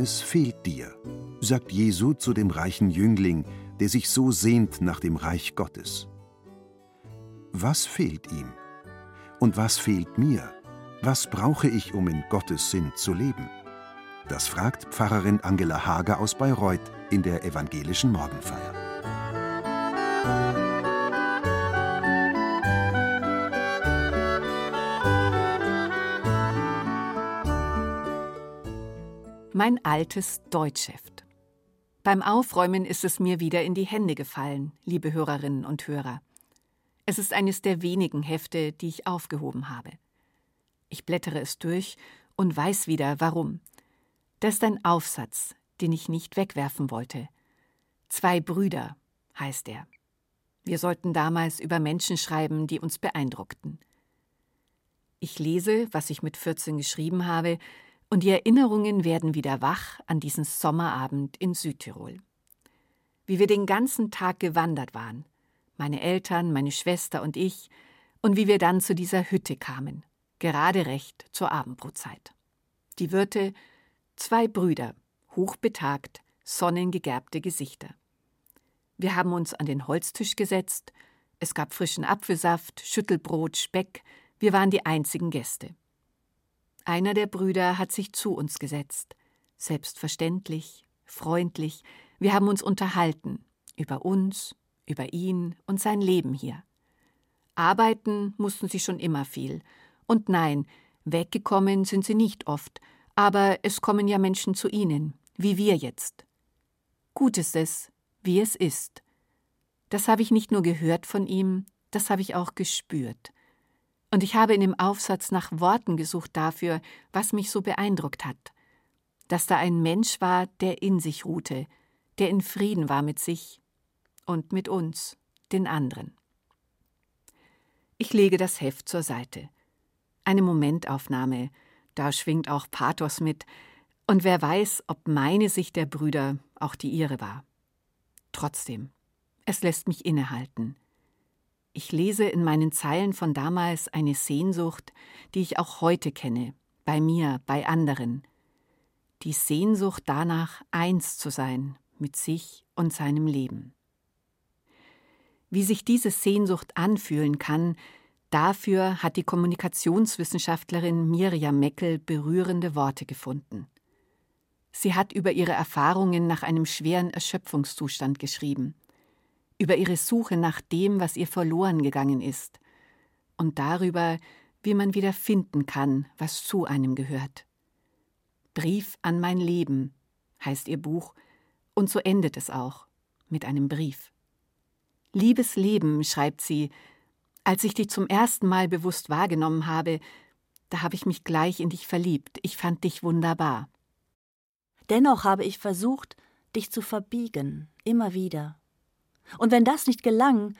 Eines fehlt dir, sagt Jesu zu dem reichen Jüngling, der sich so sehnt nach dem Reich Gottes. Was fehlt ihm? Und was fehlt mir? Was brauche ich, um in Gottes Sinn zu leben? Das fragt Pfarrerin Angela Hager aus Bayreuth in der evangelischen Morgenfeier. Mein altes Deutschheft. Beim Aufräumen ist es mir wieder in die Hände gefallen, liebe Hörerinnen und Hörer. Es ist eines der wenigen Hefte, die ich aufgehoben habe. Ich blättere es durch und weiß wieder, warum. Das ist ein Aufsatz, den ich nicht wegwerfen wollte. Zwei Brüder heißt er. Wir sollten damals über Menschen schreiben, die uns beeindruckten. Ich lese, was ich mit 14 geschrieben habe, und die Erinnerungen werden wieder wach an diesen Sommerabend in Südtirol. Wie wir den ganzen Tag gewandert waren, meine Eltern, meine Schwester und ich, und wie wir dann zu dieser Hütte kamen, gerade recht zur Abendbrotzeit. Die Wirte, zwei Brüder, hochbetagt, sonnengegerbte Gesichter. Wir haben uns an den Holztisch gesetzt, es gab frischen Apfelsaft, Schüttelbrot, Speck, wir waren die einzigen Gäste. Einer der Brüder hat sich zu uns gesetzt. Selbstverständlich, freundlich. Wir haben uns unterhalten. Über uns, über ihn und sein Leben hier. Arbeiten mussten sie schon immer viel. Und nein, weggekommen sind sie nicht oft. Aber es kommen ja Menschen zu ihnen, wie wir jetzt. Gut ist es, wie es ist. Das habe ich nicht nur gehört von ihm, das habe ich auch gespürt. Und ich habe in dem Aufsatz nach Worten gesucht dafür, was mich so beeindruckt hat. Dass da ein Mensch war, der in sich ruhte, der in Frieden war mit sich und mit uns, den anderen. Ich lege das Heft zur Seite. Eine Momentaufnahme, da schwingt auch Pathos mit, und wer weiß, ob meine Sicht der Brüder auch die ihre war. Trotzdem, es lässt mich innehalten. Ich lese in meinen Zeilen von damals eine Sehnsucht, die ich auch heute kenne, bei mir, bei anderen. Die Sehnsucht danach, eins zu sein mit sich und seinem Leben. Wie sich diese Sehnsucht anfühlen kann, dafür hat die Kommunikationswissenschaftlerin Mirjam Meckel berührende Worte gefunden. Sie hat über ihre Erfahrungen nach einem schweren Erschöpfungszustand geschrieben über ihre Suche nach dem, was ihr verloren gegangen ist, und darüber, wie man wieder finden kann, was zu einem gehört. Brief an mein Leben heißt ihr Buch, und so endet es auch mit einem Brief. Liebes Leben, schreibt sie, als ich dich zum ersten Mal bewusst wahrgenommen habe, da habe ich mich gleich in dich verliebt, ich fand dich wunderbar. Dennoch habe ich versucht, dich zu verbiegen, immer wieder. Und wenn das nicht gelang,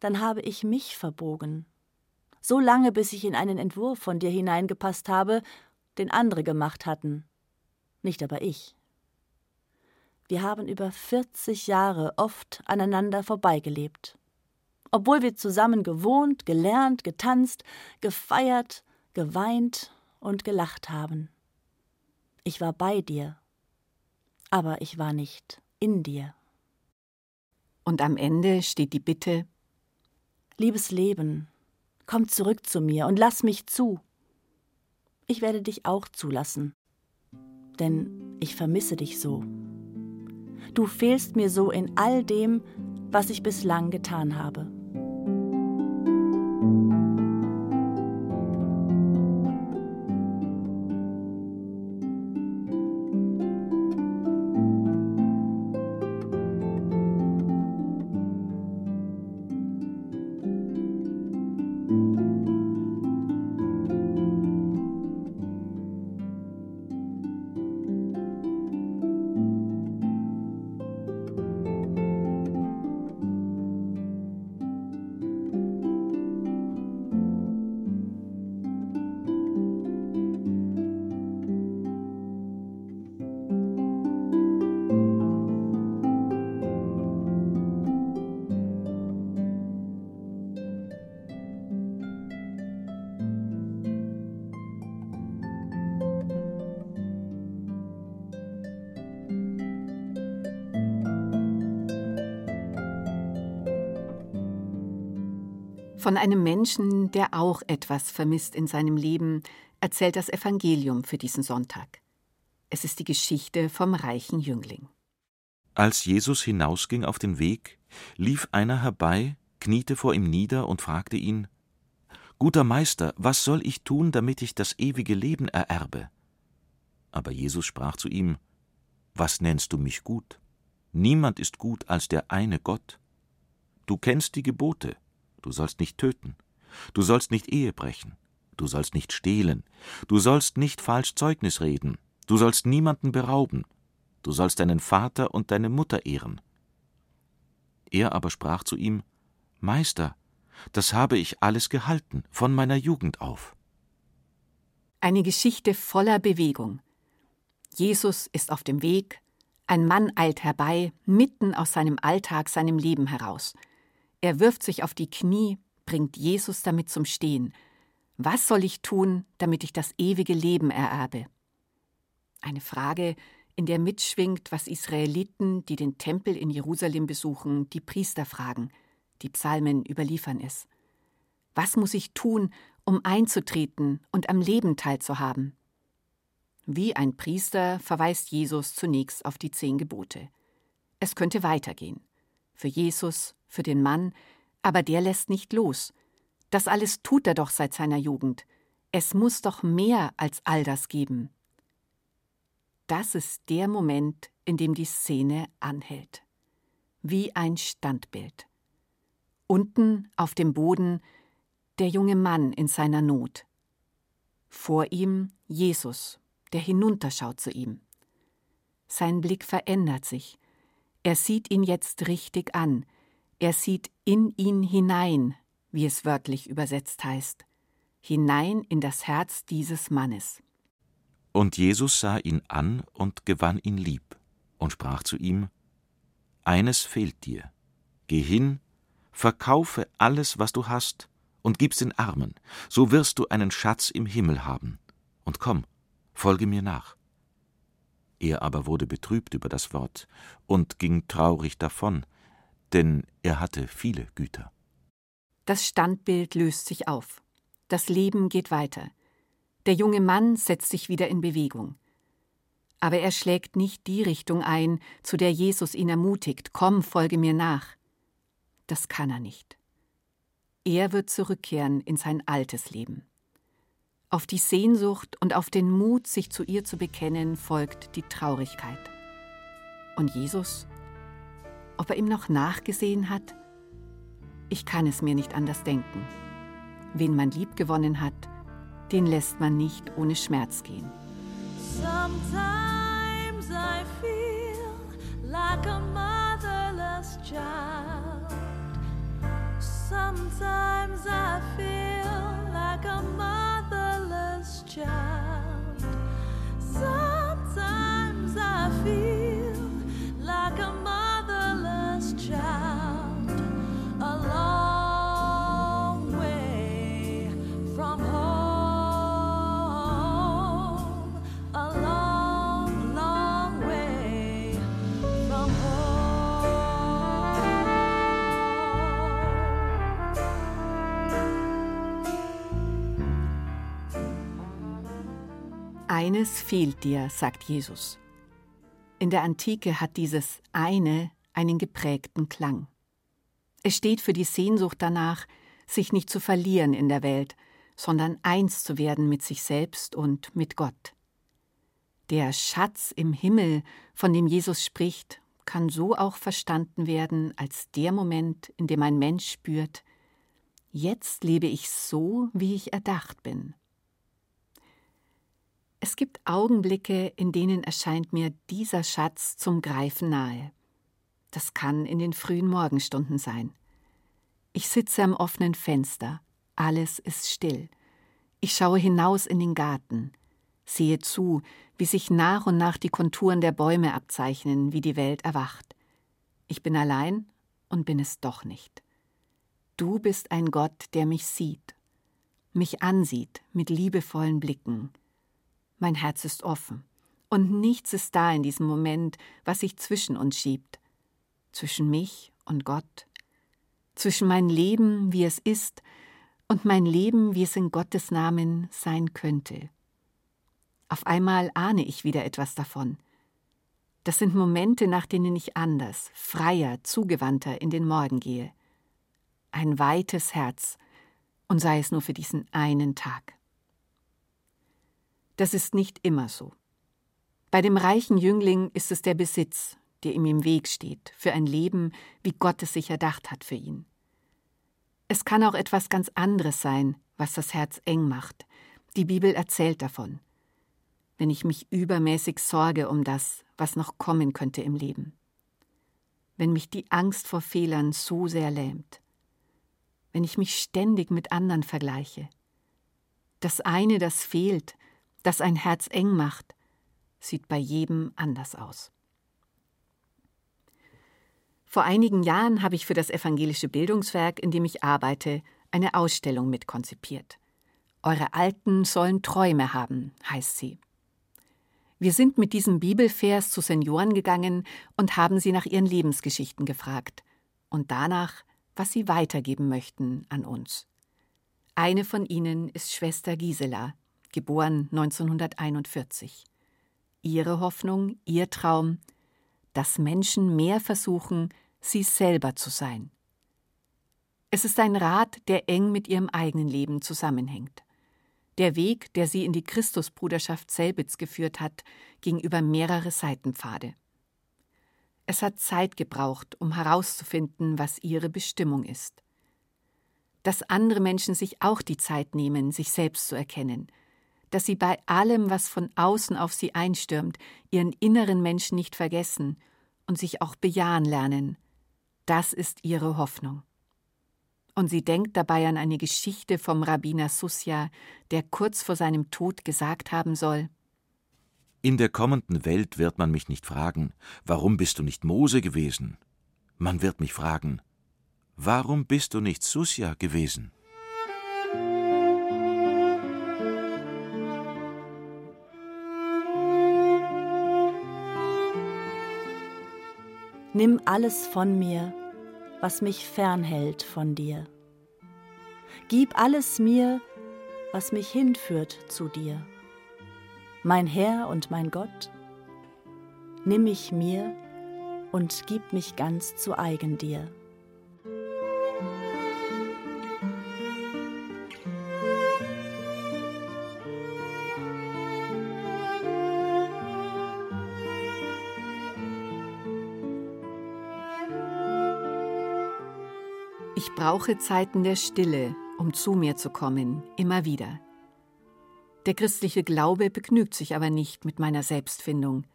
dann habe ich mich verbogen. So lange, bis ich in einen Entwurf von dir hineingepasst habe, den andere gemacht hatten. Nicht aber ich. Wir haben über 40 Jahre oft aneinander vorbeigelebt. Obwohl wir zusammen gewohnt, gelernt, getanzt, gefeiert, geweint und gelacht haben. Ich war bei dir, aber ich war nicht in dir. Und am Ende steht die Bitte Liebes Leben, komm zurück zu mir und lass mich zu. Ich werde dich auch zulassen, denn ich vermisse dich so. Du fehlst mir so in all dem, was ich bislang getan habe. Von einem Menschen, der auch etwas vermisst in seinem Leben, erzählt das Evangelium für diesen Sonntag. Es ist die Geschichte vom reichen Jüngling. Als Jesus hinausging auf den Weg, lief einer herbei, kniete vor ihm nieder und fragte ihn Guter Meister, was soll ich tun, damit ich das ewige Leben ererbe? Aber Jesus sprach zu ihm Was nennst du mich gut? Niemand ist gut als der eine Gott. Du kennst die Gebote Du sollst nicht töten. Du sollst nicht Ehe brechen. Du sollst nicht stehlen. Du sollst nicht falsch Zeugnis reden. Du sollst niemanden berauben. Du sollst deinen Vater und deine Mutter ehren. Er aber sprach zu ihm: Meister, das habe ich alles gehalten, von meiner Jugend auf. Eine Geschichte voller Bewegung. Jesus ist auf dem Weg, ein Mann eilt herbei, mitten aus seinem Alltag, seinem Leben heraus. Er wirft sich auf die Knie, bringt Jesus damit zum Stehen. Was soll ich tun, damit ich das ewige Leben ererbe? Eine Frage, in der mitschwingt, was Israeliten, die den Tempel in Jerusalem besuchen, die Priester fragen. Die Psalmen überliefern es. Was muss ich tun, um einzutreten und am Leben teilzuhaben? Wie ein Priester verweist Jesus zunächst auf die zehn Gebote. Es könnte weitergehen. Für Jesus für den Mann, aber der lässt nicht los. Das alles tut er doch seit seiner Jugend. Es muss doch mehr als all das geben. Das ist der Moment, in dem die Szene anhält. Wie ein Standbild. Unten auf dem Boden der junge Mann in seiner Not. Vor ihm Jesus, der hinunterschaut zu ihm. Sein Blick verändert sich. Er sieht ihn jetzt richtig an, er sieht in ihn hinein, wie es wörtlich übersetzt heißt, hinein in das Herz dieses Mannes. Und Jesus sah ihn an und gewann ihn lieb und sprach zu ihm: Eines fehlt dir. Geh hin, verkaufe alles, was du hast, und gib's den Armen, so wirst du einen Schatz im Himmel haben. Und komm, folge mir nach. Er aber wurde betrübt über das Wort und ging traurig davon, denn er hatte viele Güter. Das Standbild löst sich auf. Das Leben geht weiter. Der junge Mann setzt sich wieder in Bewegung. Aber er schlägt nicht die Richtung ein, zu der Jesus ihn ermutigt, komm, folge mir nach. Das kann er nicht. Er wird zurückkehren in sein altes Leben. Auf die Sehnsucht und auf den Mut, sich zu ihr zu bekennen, folgt die Traurigkeit. Und Jesus ob er ihm noch nachgesehen hat? Ich kann es mir nicht anders denken. Wen man lieb gewonnen hat, den lässt man nicht ohne Schmerz gehen. Sometimes I feel like a motherless child. Sometimes I feel like a motherless child. Sometimes I feel Eines fehlt dir, sagt Jesus. In der Antike hat dieses eine einen geprägten Klang. Es steht für die Sehnsucht danach, sich nicht zu verlieren in der Welt, sondern eins zu werden mit sich selbst und mit Gott. Der Schatz im Himmel, von dem Jesus spricht, kann so auch verstanden werden als der Moment, in dem ein Mensch spürt, jetzt lebe ich so, wie ich erdacht bin. Es gibt Augenblicke, in denen erscheint mir dieser Schatz zum Greifen nahe. Das kann in den frühen Morgenstunden sein. Ich sitze am offenen Fenster, alles ist still. Ich schaue hinaus in den Garten, sehe zu, wie sich nach und nach die Konturen der Bäume abzeichnen, wie die Welt erwacht. Ich bin allein und bin es doch nicht. Du bist ein Gott, der mich sieht, mich ansieht mit liebevollen Blicken, mein Herz ist offen. Und nichts ist da in diesem Moment, was sich zwischen uns schiebt. Zwischen mich und Gott. zwischen mein Leben, wie es ist, und mein Leben, wie es in Gottes Namen sein könnte. Auf einmal ahne ich wieder etwas davon. Das sind Momente, nach denen ich anders, freier, zugewandter in den Morgen gehe. Ein weites Herz, und sei es nur für diesen einen Tag. Das ist nicht immer so. Bei dem reichen Jüngling ist es der Besitz, der ihm im Weg steht, für ein Leben, wie Gott es sich erdacht hat für ihn. Es kann auch etwas ganz anderes sein, was das Herz eng macht. Die Bibel erzählt davon. Wenn ich mich übermäßig sorge um das, was noch kommen könnte im Leben. Wenn mich die Angst vor Fehlern so sehr lähmt. Wenn ich mich ständig mit anderen vergleiche. Das eine, das fehlt, das ein Herz eng macht, sieht bei jedem anders aus. Vor einigen Jahren habe ich für das evangelische Bildungswerk, in dem ich arbeite, eine Ausstellung mitkonzipiert. Eure Alten sollen Träume haben, heißt sie. Wir sind mit diesem Bibelvers zu Senioren gegangen und haben sie nach ihren Lebensgeschichten gefragt und danach, was sie weitergeben möchten an uns. Eine von ihnen ist Schwester Gisela, geboren 1941. Ihre Hoffnung, ihr Traum, dass Menschen mehr versuchen, sie selber zu sein. Es ist ein Rat, der eng mit ihrem eigenen Leben zusammenhängt. Der Weg, der sie in die Christusbruderschaft Selbitz geführt hat, ging über mehrere Seitenpfade. Es hat Zeit gebraucht, um herauszufinden, was ihre Bestimmung ist. Dass andere Menschen sich auch die Zeit nehmen, sich selbst zu erkennen, dass sie bei allem, was von außen auf sie einstürmt, ihren inneren Menschen nicht vergessen und sich auch bejahen lernen, das ist ihre Hoffnung. Und sie denkt dabei an eine Geschichte vom Rabbiner Susja, der kurz vor seinem Tod gesagt haben soll In der kommenden Welt wird man mich nicht fragen, warum bist du nicht Mose gewesen? Man wird mich fragen, warum bist du nicht Susja gewesen? Nimm alles von mir, was mich fernhält von dir. Gib alles mir, was mich hinführt zu dir. Mein Herr und mein Gott, nimm mich mir und gib mich ganz zu eigen dir. Brauche Zeiten der Stille, um zu mir zu kommen, immer wieder. Der christliche Glaube begnügt sich aber nicht mit meiner Selbstfindung.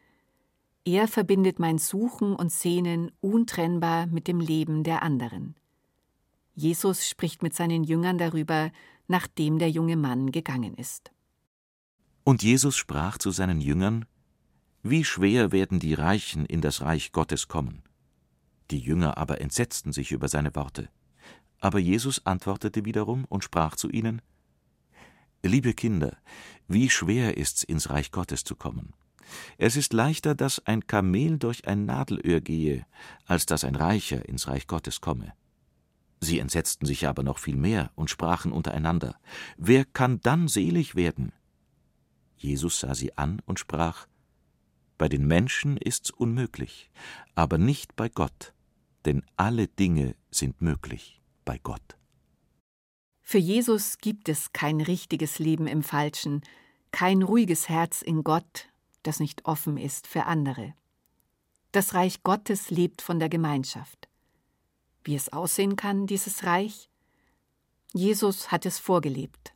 Er verbindet mein Suchen und Sehnen untrennbar mit dem Leben der anderen. Jesus spricht mit seinen Jüngern darüber, nachdem der junge Mann gegangen ist. Und Jesus sprach zu seinen Jüngern, Wie schwer werden die Reichen in das Reich Gottes kommen. Die Jünger aber entsetzten sich über seine Worte. Aber Jesus antwortete wiederum und sprach zu ihnen Liebe Kinder, wie schwer ist's, ins Reich Gottes zu kommen. Es ist leichter, dass ein Kamel durch ein Nadelöhr gehe, als dass ein Reicher ins Reich Gottes komme. Sie entsetzten sich aber noch viel mehr und sprachen untereinander Wer kann dann selig werden? Jesus sah sie an und sprach Bei den Menschen ist's unmöglich, aber nicht bei Gott, denn alle Dinge sind möglich bei Gott. Für Jesus gibt es kein richtiges Leben im Falschen, kein ruhiges Herz in Gott, das nicht offen ist für andere. Das Reich Gottes lebt von der Gemeinschaft. Wie es aussehen kann, dieses Reich? Jesus hat es vorgelebt,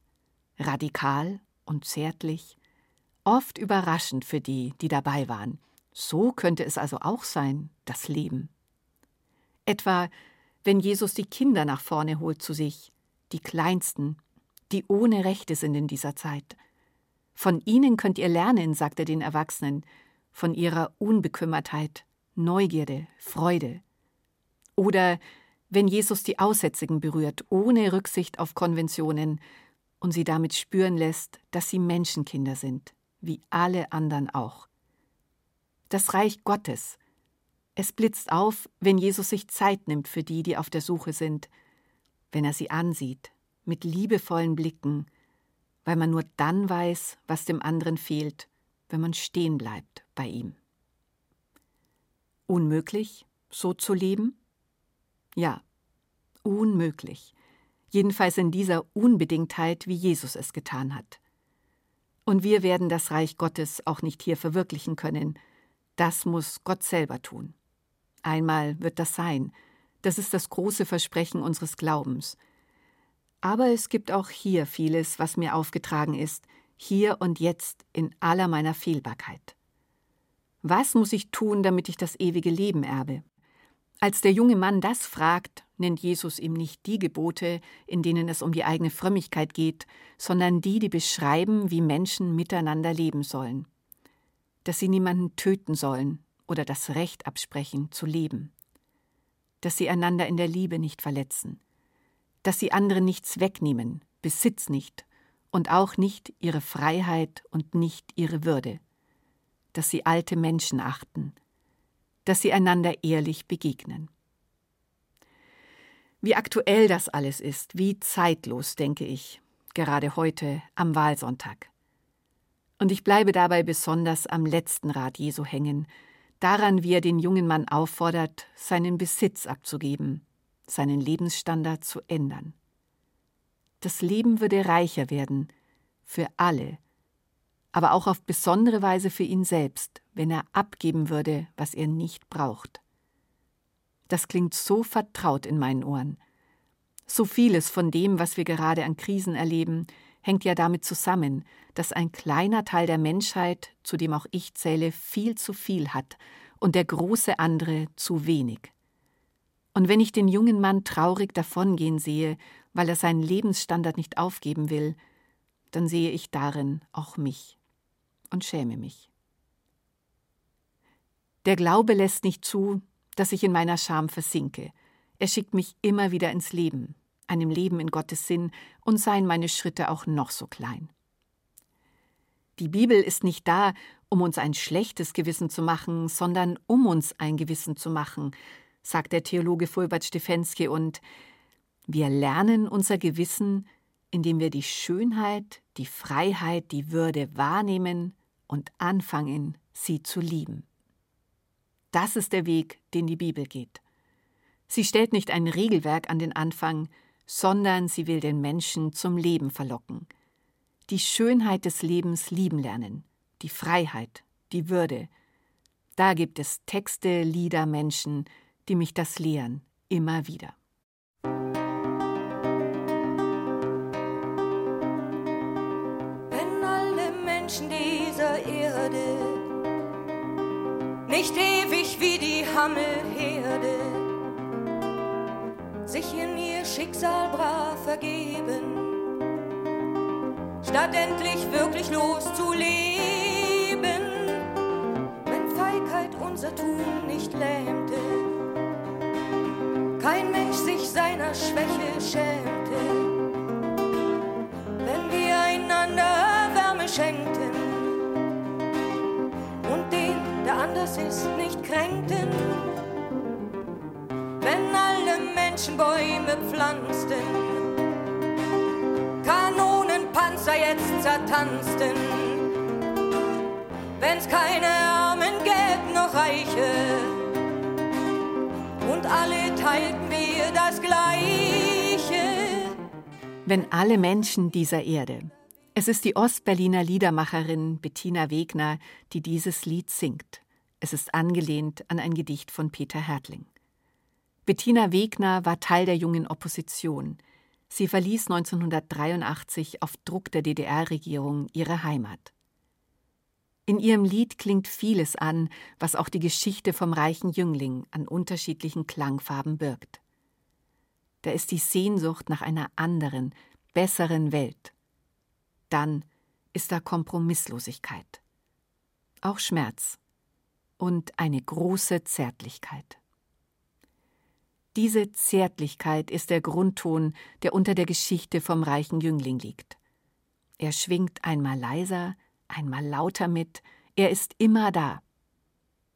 radikal und zärtlich, oft überraschend für die, die dabei waren. So könnte es also auch sein, das Leben. Etwa wenn Jesus die Kinder nach vorne holt zu sich, die Kleinsten, die ohne Rechte sind in dieser Zeit. Von ihnen könnt ihr lernen, sagt er den Erwachsenen, von ihrer Unbekümmertheit, Neugierde, Freude. Oder wenn Jesus die Aussätzigen berührt, ohne Rücksicht auf Konventionen, und sie damit spüren lässt, dass sie Menschenkinder sind, wie alle anderen auch. Das Reich Gottes, Es blitzt auf, wenn Jesus sich Zeit nimmt für die, die auf der Suche sind, wenn er sie ansieht, mit liebevollen Blicken, weil man nur dann weiß, was dem anderen fehlt, wenn man stehen bleibt bei ihm. Unmöglich, so zu leben? Ja, unmöglich. Jedenfalls in dieser Unbedingtheit, wie Jesus es getan hat. Und wir werden das Reich Gottes auch nicht hier verwirklichen können. Das muss Gott selber tun. Einmal wird das sein. Das ist das große Versprechen unseres Glaubens. Aber es gibt auch hier vieles, was mir aufgetragen ist, hier und jetzt in aller meiner Fehlbarkeit. Was muss ich tun, damit ich das ewige Leben erbe? Als der junge Mann das fragt, nennt Jesus ihm nicht die Gebote, in denen es um die eigene Frömmigkeit geht, sondern die, die beschreiben, wie Menschen miteinander leben sollen. Dass sie niemanden töten sollen oder das Recht absprechen, zu leben. Dass sie einander in der Liebe nicht verletzen. Dass sie anderen nichts wegnehmen, Besitz nicht und auch nicht ihre Freiheit und nicht ihre Würde dass sie alte Menschen achten, dass sie einander ehrlich begegnen. Wie aktuell das alles ist, wie zeitlos, denke ich, gerade heute am Wahlsonntag. Und ich bleibe dabei besonders am letzten Rat Jesu hängen, daran, wie er den jungen Mann auffordert, seinen Besitz abzugeben, seinen Lebensstandard zu ändern. Das Leben würde reicher werden, für alle, aber auch auf besondere Weise für ihn selbst, wenn er abgeben würde, was er nicht braucht. Das klingt so vertraut in meinen Ohren. So vieles von dem, was wir gerade an Krisen erleben, hängt ja damit zusammen, dass ein kleiner Teil der Menschheit, zu dem auch ich zähle, viel zu viel hat und der große andere zu wenig. Und wenn ich den jungen Mann traurig davongehen sehe, weil er seinen Lebensstandard nicht aufgeben will, dann sehe ich darin auch mich und schäme mich. Der Glaube lässt nicht zu, dass ich in meiner Scham versinke. Er schickt mich immer wieder ins Leben, einem Leben in Gottes Sinn, und seien meine Schritte auch noch so klein. Die Bibel ist nicht da, um uns ein schlechtes Gewissen zu machen, sondern um uns ein Gewissen zu machen, sagt der Theologe Fulbert Stefensky, und wir lernen unser Gewissen, indem wir die Schönheit, die Freiheit, die Würde wahrnehmen und anfangen, sie zu lieben. Das ist der Weg, den die Bibel geht. Sie stellt nicht ein Regelwerk an den Anfang, sondern sie will den Menschen zum Leben verlocken. Die Schönheit des Lebens lieben lernen, die Freiheit, die Würde. Da gibt es Texte, Lieder, Menschen, die mich das lehren, immer wieder. nicht ewig wie die Hammelherde, sich in ihr Schicksal brav vergeben, statt endlich wirklich loszuleben, wenn Feigheit unser Tun nicht lähmte, kein Mensch sich seiner Schwäche schämte, wenn wir einander Wärme schenkten. Anders ist, nicht kränkten. Menschen Bäume pflanzten, Kanonenpanzer jetzt zertanzten. Wenn's keine Armen gäbe, noch Reiche, und alle teilten wir das Gleiche. Wenn alle Menschen dieser Erde es ist die Ostberliner Liedermacherin Bettina Wegner, die dieses Lied singt. Es ist angelehnt an ein Gedicht von Peter Hertling. Bettina Wegner war Teil der jungen Opposition. Sie verließ 1983 auf Druck der DDR-Regierung ihre Heimat. In ihrem Lied klingt vieles an, was auch die Geschichte vom reichen Jüngling an unterschiedlichen Klangfarben birgt. Da ist die Sehnsucht nach einer anderen, besseren Welt. Dann ist da Kompromisslosigkeit. Auch Schmerz und eine große Zärtlichkeit. Diese Zärtlichkeit ist der Grundton, der unter der Geschichte vom reichen Jüngling liegt. Er schwingt einmal leiser, einmal lauter mit, er ist immer da.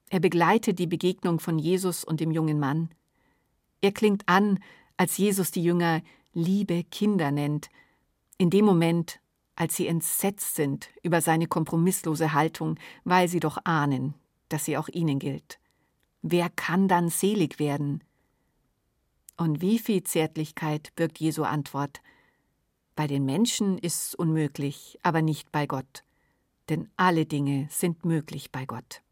Er begleitet die Begegnung von Jesus und dem jungen Mann. Er klingt an, als Jesus die Jünger liebe Kinder nennt, in dem Moment, als sie entsetzt sind über seine kompromisslose Haltung, weil sie doch ahnen, dass sie auch ihnen gilt. Wer kann dann selig werden? Und wie viel Zärtlichkeit birgt Jesu Antwort? Bei den Menschen ist's unmöglich, aber nicht bei Gott, denn alle Dinge sind möglich bei Gott.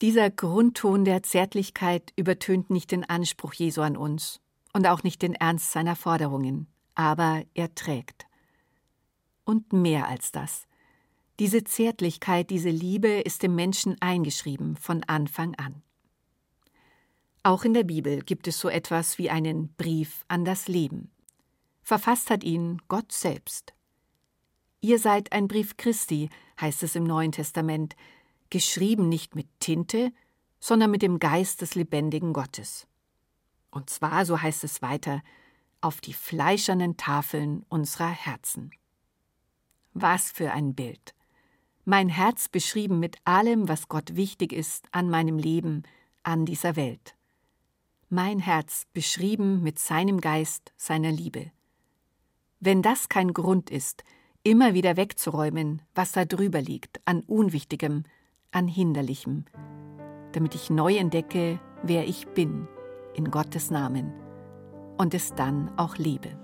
Dieser Grundton der Zärtlichkeit übertönt nicht den Anspruch Jesu an uns und auch nicht den Ernst seiner Forderungen, aber er trägt. Und mehr als das. Diese Zärtlichkeit, diese Liebe ist dem Menschen eingeschrieben von Anfang an. Auch in der Bibel gibt es so etwas wie einen Brief an das Leben. Verfasst hat ihn Gott selbst. Ihr seid ein Brief Christi, heißt es im Neuen Testament, geschrieben nicht mit Tinte, sondern mit dem Geist des lebendigen Gottes. Und zwar, so heißt es weiter, auf die fleischernen Tafeln unserer Herzen. Was für ein Bild. Mein Herz beschrieben mit allem, was Gott wichtig ist an meinem Leben, an dieser Welt. Mein Herz beschrieben mit seinem Geist, seiner Liebe. Wenn das kein Grund ist, immer wieder wegzuräumen, was da drüber liegt, an Unwichtigem, an Hinderlichem, damit ich neu entdecke, wer ich bin, in Gottes Namen, und es dann auch lebe.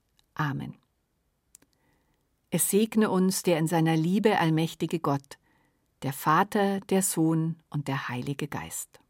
Amen. Es segne uns der in seiner Liebe allmächtige Gott, der Vater, der Sohn und der Heilige Geist.